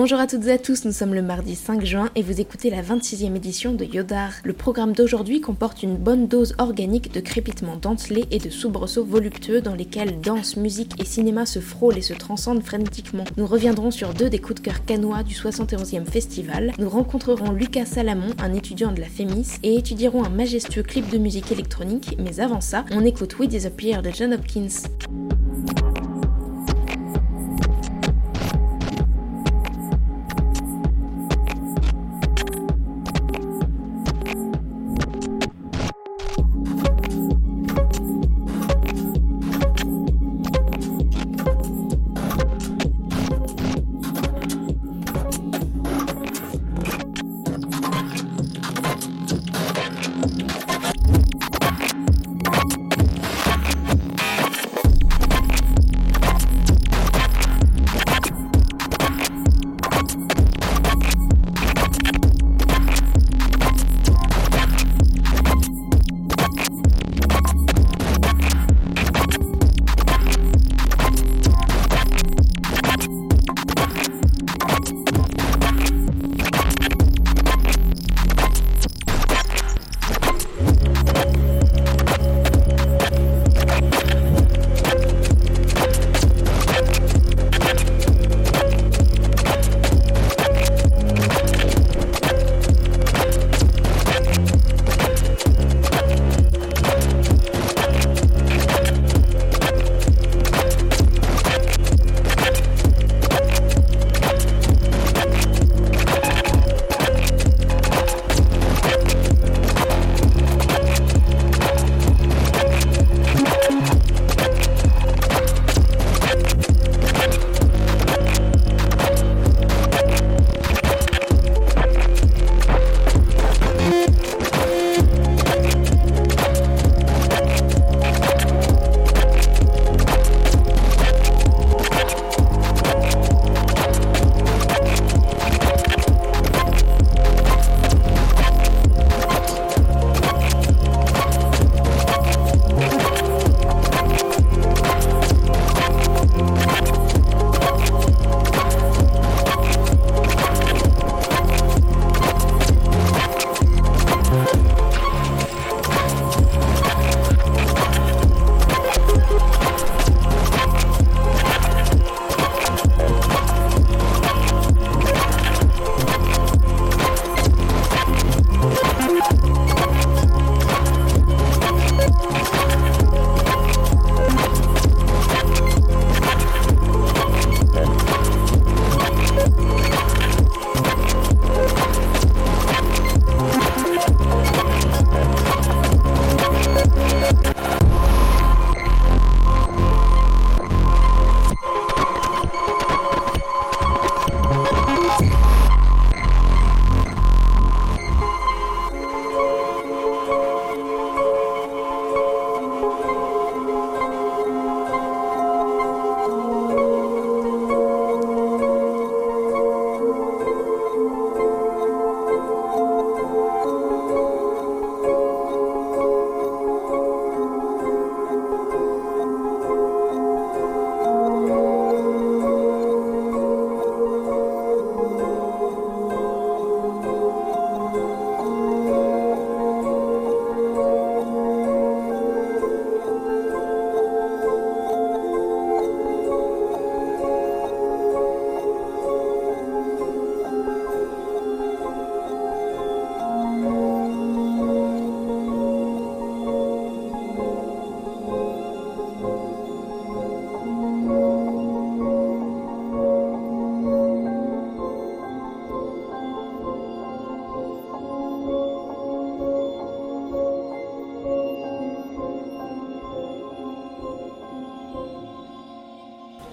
Bonjour à toutes et à tous, nous sommes le mardi 5 juin et vous écoutez la 26e édition de Yodar. Le programme d'aujourd'hui comporte une bonne dose organique de crépitements dentelés et de soubresauts voluptueux dans lesquels danse, musique et cinéma se frôlent et se transcendent frénétiquement. Nous reviendrons sur deux des coups de cœur canois du 71e festival. Nous rencontrerons Lucas Salamon, un étudiant de la FEMIS, et étudierons un majestueux clip de musique électronique, mais avant ça, on écoute We Disappear de John Hopkins.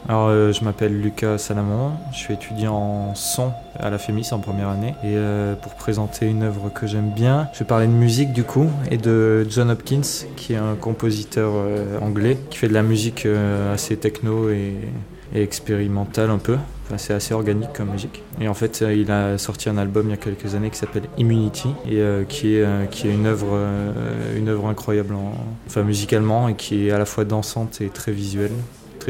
Alors, euh, je m'appelle Lucas Salamon, je suis étudiant en son à la FEMIS en première année. Et euh, pour présenter une œuvre que j'aime bien, je vais parler de musique du coup, et de John Hopkins, qui est un compositeur euh, anglais, qui fait de la musique assez techno et, expérimentale un peu. Enfin, c'est assez organique comme musique. Et en fait, il a sorti un album il y a quelques années qui s'appelle Immunity, et qui, est, qui est une œuvre, une œuvre incroyable, enfin musicalement, et qui est à la fois dansante et très visuelle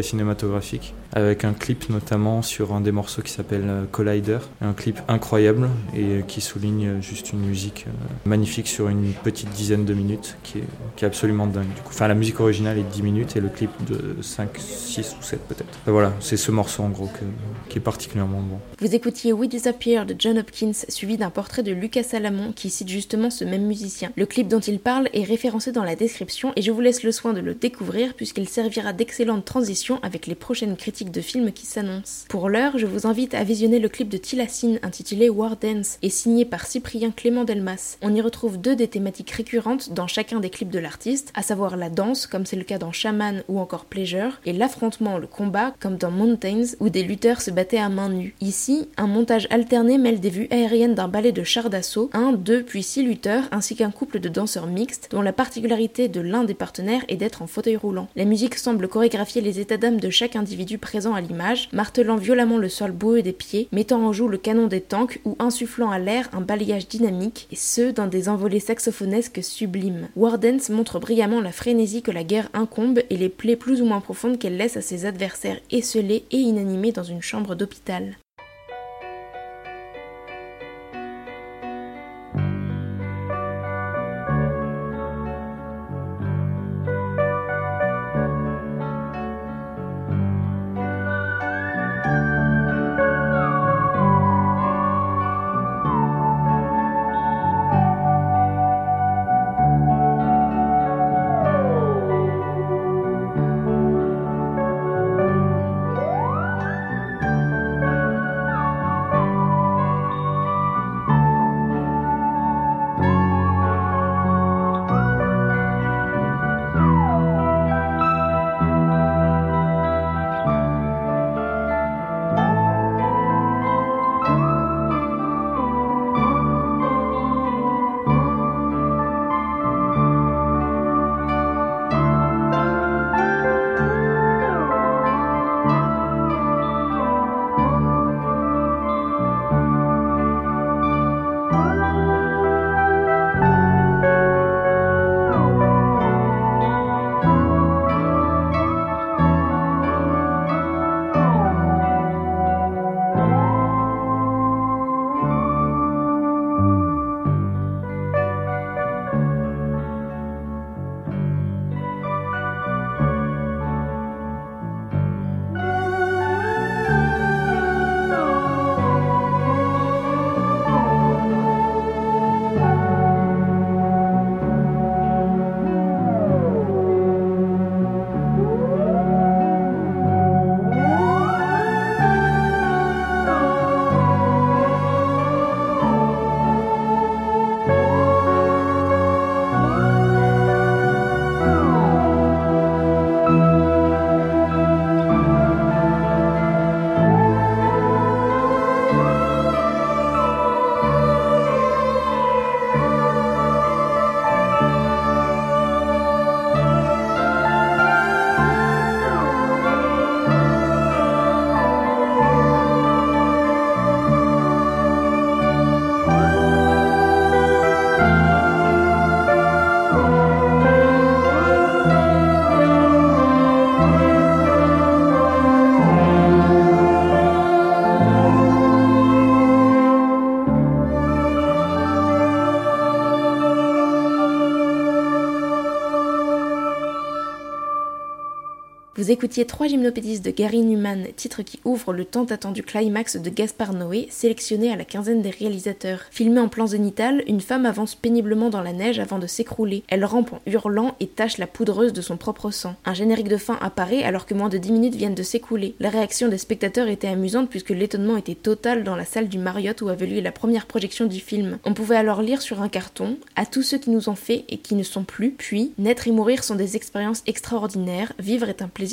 cinématographique, avec un clip notamment sur un des morceaux qui s'appelle Collider, un clip incroyable et qui souligne juste une musique magnifique sur une petite dizaine de minutes qui est, qui est absolument dingue. Du coup. Enfin, la musique originale est de 10 minutes et le clip de 5, 6 ou 7 peut-être. voilà, c'est ce morceau en gros qui est particulièrement bon. Vous écoutiez We Disappear de John Hopkins suivi d'un portrait de Lucas Salamon qui cite justement ce même musicien. Le clip dont il parle est référencé dans la description et je vous laisse le soin de le découvrir puisqu'il servira d'excellente transition avec les prochaines critiques de films qui s'annoncent. Pour l'heure, je vous invite à visionner le clip de Tilassine intitulé War Dance et signé par Cyprien Clément Delmas. On y retrouve deux des thématiques récurrentes dans chacun des clips de l'artiste, à savoir la danse, comme c'est le cas dans Shaman ou encore Pleasure, et l'affrontement, le combat, comme dans Mountains, où des lutteurs se battaient à main nue. Ici, un montage alterné mêle des vues aériennes d'un ballet de chars d'assaut, un, deux puis six lutteurs, ainsi qu'un couple de danseurs mixtes, dont la particularité de l'un des partenaires est d'être en fauteuil roulant. La musique semble chorégraphier les états d'âme de chaque individu présent à l'image, martelant violemment le sol boueux des pieds, mettant en joue le canon des tanks ou insufflant à l'air un balayage dynamique, et ce, dans des envolées saxophonesques sublimes. Wardens montre brillamment la frénésie que la guerre incombe et les plaies plus ou moins profondes qu'elle laisse à ses adversaires esselés et inanimés dans une chambre d'hôpital. Vous écoutiez Trois gymnopédistes de Gary Newman, titre qui ouvre le tant attendu climax de Gaspard Noé, sélectionné à la quinzaine des réalisateurs. Filmé en plan zénital, une femme avance péniblement dans la neige avant de s'écrouler. Elle rampe en hurlant et tâche la poudreuse de son propre sang. Un générique de fin apparaît alors que moins de 10 minutes viennent de s'écouler. La réaction des spectateurs était amusante puisque l'étonnement était total dans la salle du Marriott où avait lieu la première projection du film. On pouvait alors lire sur un carton À tous ceux qui nous ont fait et qui ne sont plus, puis Naître et mourir sont des expériences extraordinaires, vivre est un plaisir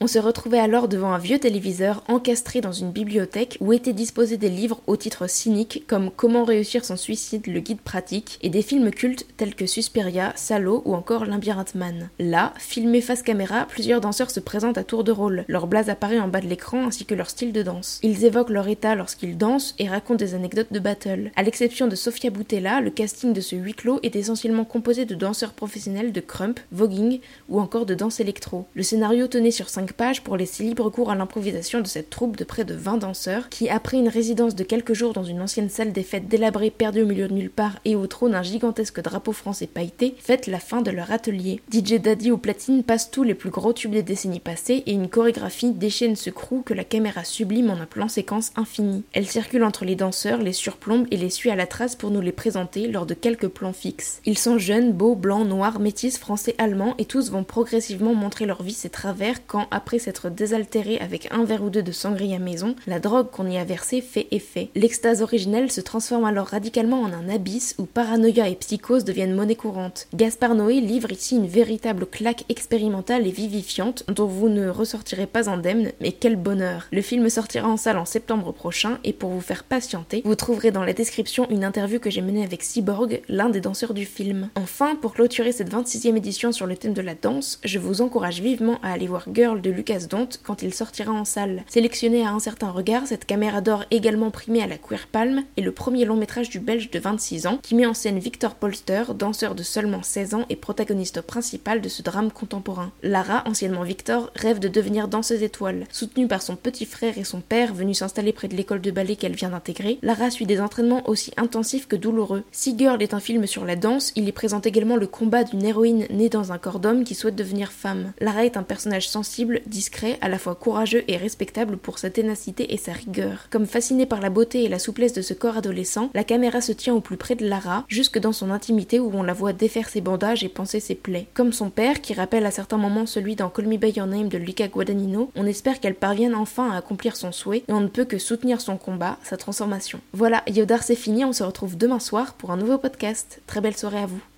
On se retrouvait alors devant un vieux téléviseur encastré dans une bibliothèque où étaient disposés des livres au titre cynique comme Comment réussir son suicide, le guide pratique, et des films cultes tels que Suspiria, Salo ou encore L'Imbirant Man. Là, filmés face caméra, plusieurs danseurs se présentent à tour de rôle. Leur blase apparaît en bas de l'écran ainsi que leur style de danse. Ils évoquent leur état lorsqu'ils dansent et racontent des anecdotes de battle. À l'exception de Sofia Boutella, le casting de ce huis clos est essentiellement composé de danseurs professionnels de crump, voguing ou encore de danse électro. Le scénario tenait sur 5 pages pour laisser libre cours à l'improvisation de cette troupe de près de 20 danseurs qui, après une résidence de quelques jours dans une ancienne salle des fêtes délabrée perdue au milieu de nulle part et au trône d'un gigantesque drapeau français pailleté, fêtent la fin de leur atelier. DJ Daddy au platine passe tous les plus gros tubes des décennies passées et une chorégraphie déchaîne ce crew que la caméra sublime en un plan séquence infini. Elle circule entre les danseurs, les surplombe et les suit à la trace pour nous les présenter lors de quelques plans fixes. Ils sont jeunes, beaux, blancs, noirs, métis, français, allemands et tous vont progressivement montrer leur vie travers quand, après s'être désaltérés avec un verre ou deux de sangria maison, la drogue qu'on y a versée fait effet. L'extase originelle se transforme alors radicalement en un abysse où paranoïa et psychose deviennent monnaie courante. Gaspard Noé livre ici une véritable claque expérimentale et vivifiante dont vous ne ressortirez pas indemne, mais quel bonheur. Le film sortira en salle en septembre prochain et pour vous faire patienter, vous trouverez dans la description une interview que j'ai menée avec Cyborg, l'un des danseurs du film. Enfin, pour clôturer cette 26e édition sur le thème de la danse, je vous encourage vivement à aller voir Girl de Lucas Dont quand il sortira en salle. Sélectionné à un certain regard, cette caméra d'or également primée à la Queer Palm est le premier long métrage du Belge de 26 ans qui met en scène Victor Polster, danseur de seulement 16 ans et protagoniste principal de ce drame contemporain. Lara, anciennement Victor, rêve de devenir danseuse étoile. Soutenue par son petit frère et son père venus s'installer près de l'école de ballet qu'elle vient d'intégrer, Lara suit des entraînements aussi intensifs que douloureux. Si Girl est un film sur la danse, il y présente également le combat d'une héroïne née dans un corps d'homme qui souhaite devenir femme. Lara est un personnage sensible, discret, à la fois courageux et respectable pour sa ténacité et sa rigueur. Comme fasciné par la beauté et la souplesse de ce corps adolescent, la caméra se tient au plus près de Lara, jusque dans son intimité où on la voit défaire ses bandages et penser ses plaies. Comme son père, qui rappelle à certains moments celui dans Call Me By Your Name de Luca Guadagnino, on espère qu'elle parvienne enfin à accomplir son souhait et on ne peut que soutenir son combat, sa transformation. Voilà, Yodar c'est fini, on se retrouve demain soir pour un nouveau podcast. Très belle soirée à vous.